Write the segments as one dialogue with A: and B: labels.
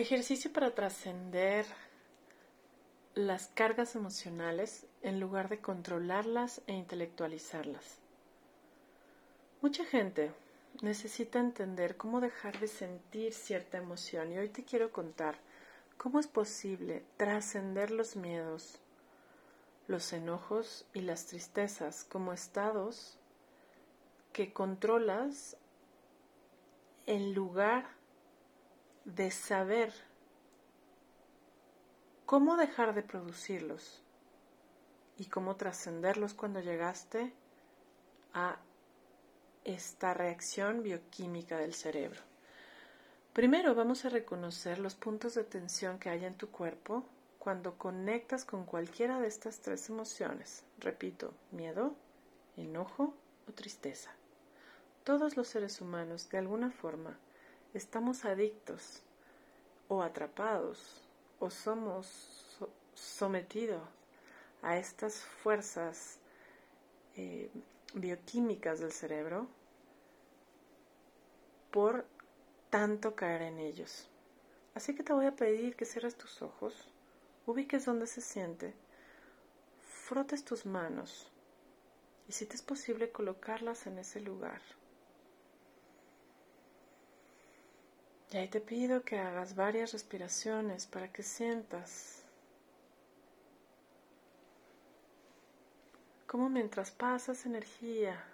A: Ejercicio para trascender las cargas emocionales en lugar de controlarlas e intelectualizarlas. Mucha gente necesita entender cómo dejar de sentir cierta emoción y hoy te quiero contar cómo es posible trascender los miedos, los enojos y las tristezas como estados que controlas en lugar de saber cómo dejar de producirlos y cómo trascenderlos cuando llegaste a esta reacción bioquímica del cerebro. Primero vamos a reconocer los puntos de tensión que hay en tu cuerpo cuando conectas con cualquiera de estas tres emociones. Repito, miedo, enojo o tristeza. Todos los seres humanos, de alguna forma, estamos adictos o atrapados o somos sometidos a estas fuerzas eh, bioquímicas del cerebro por tanto caer en ellos. Así que te voy a pedir que cierres tus ojos, ubiques donde se siente, frotes tus manos y si te es posible colocarlas en ese lugar. Y ahí te pido que hagas varias respiraciones para que sientas cómo mientras pasas energía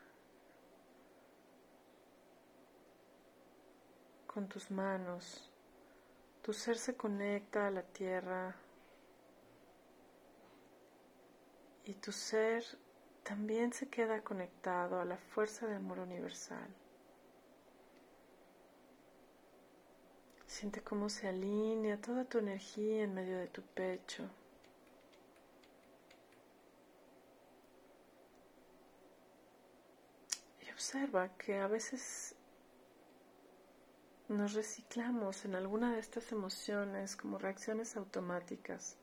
A: con tus manos, tu ser se conecta a la tierra y tu ser también se queda conectado a la fuerza de amor universal. Siente cómo se alinea toda tu energía en medio de tu pecho. Y observa que a veces nos reciclamos en alguna de estas emociones como reacciones automáticas.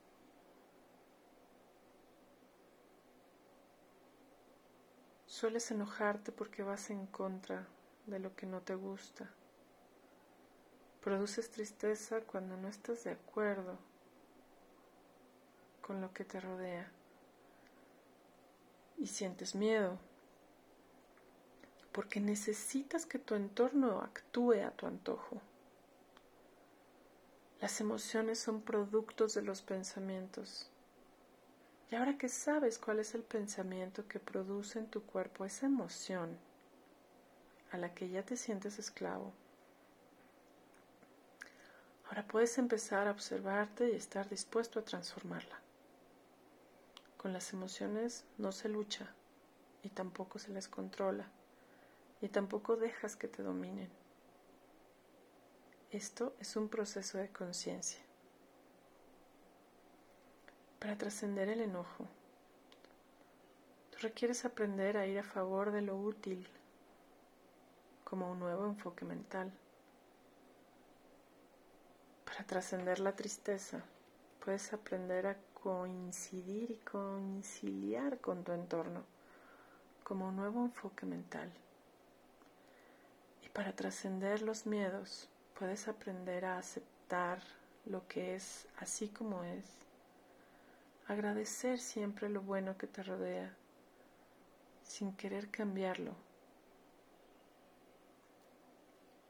A: Sueles enojarte porque vas en contra de lo que no te gusta. Produces tristeza cuando no estás de acuerdo con lo que te rodea. Y sientes miedo porque necesitas que tu entorno actúe a tu antojo. Las emociones son productos de los pensamientos. Y ahora que sabes cuál es el pensamiento que produce en tu cuerpo esa emoción a la que ya te sientes esclavo, Ahora puedes empezar a observarte y estar dispuesto a transformarla. Con las emociones no se lucha y tampoco se les controla y tampoco dejas que te dominen. Esto es un proceso de conciencia. Para trascender el enojo, tú requieres aprender a ir a favor de lo útil como un nuevo enfoque mental. Para trascender la tristeza, puedes aprender a coincidir y conciliar con tu entorno como un nuevo enfoque mental. Y para trascender los miedos, puedes aprender a aceptar lo que es así como es, agradecer siempre lo bueno que te rodea, sin querer cambiarlo.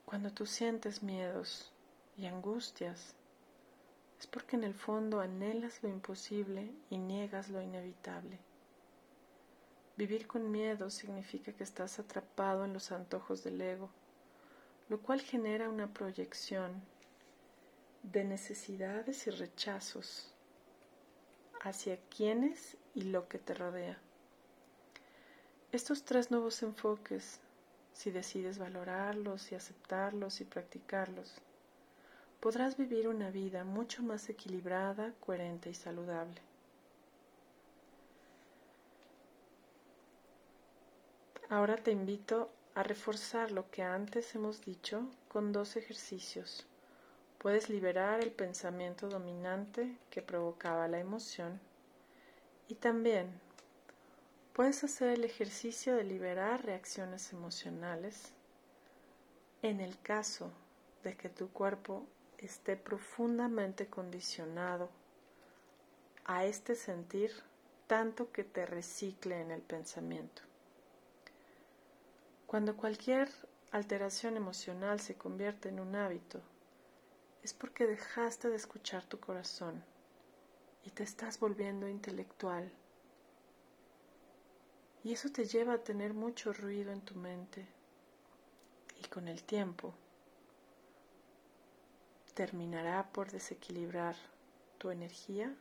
A: Cuando tú sientes miedos, y angustias, es porque en el fondo anhelas lo imposible y niegas lo inevitable. Vivir con miedo significa que estás atrapado en los antojos del ego, lo cual genera una proyección de necesidades y rechazos hacia quienes y lo que te rodea. Estos tres nuevos enfoques, si decides valorarlos y aceptarlos y practicarlos, podrás vivir una vida mucho más equilibrada, coherente y saludable. Ahora te invito a reforzar lo que antes hemos dicho con dos ejercicios. Puedes liberar el pensamiento dominante que provocaba la emoción y también puedes hacer el ejercicio de liberar reacciones emocionales en el caso de que tu cuerpo esté profundamente condicionado a este sentir tanto que te recicle en el pensamiento. Cuando cualquier alteración emocional se convierte en un hábito, es porque dejaste de escuchar tu corazón y te estás volviendo intelectual. Y eso te lleva a tener mucho ruido en tu mente. Y con el tiempo terminará por desequilibrar tu energía,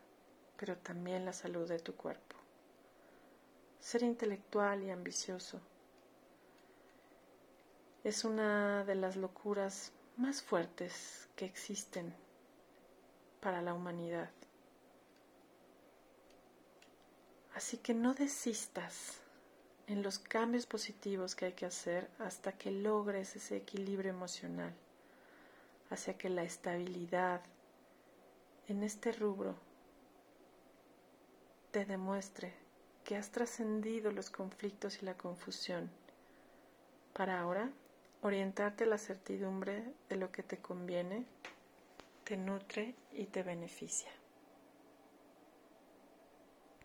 A: pero también la salud de tu cuerpo. Ser intelectual y ambicioso es una de las locuras más fuertes que existen para la humanidad. Así que no desistas en los cambios positivos que hay que hacer hasta que logres ese equilibrio emocional, hacia que la estabilidad en este rubro te demuestre que has trascendido los conflictos y la confusión para ahora orientarte a la certidumbre de lo que te conviene, te nutre y te beneficia.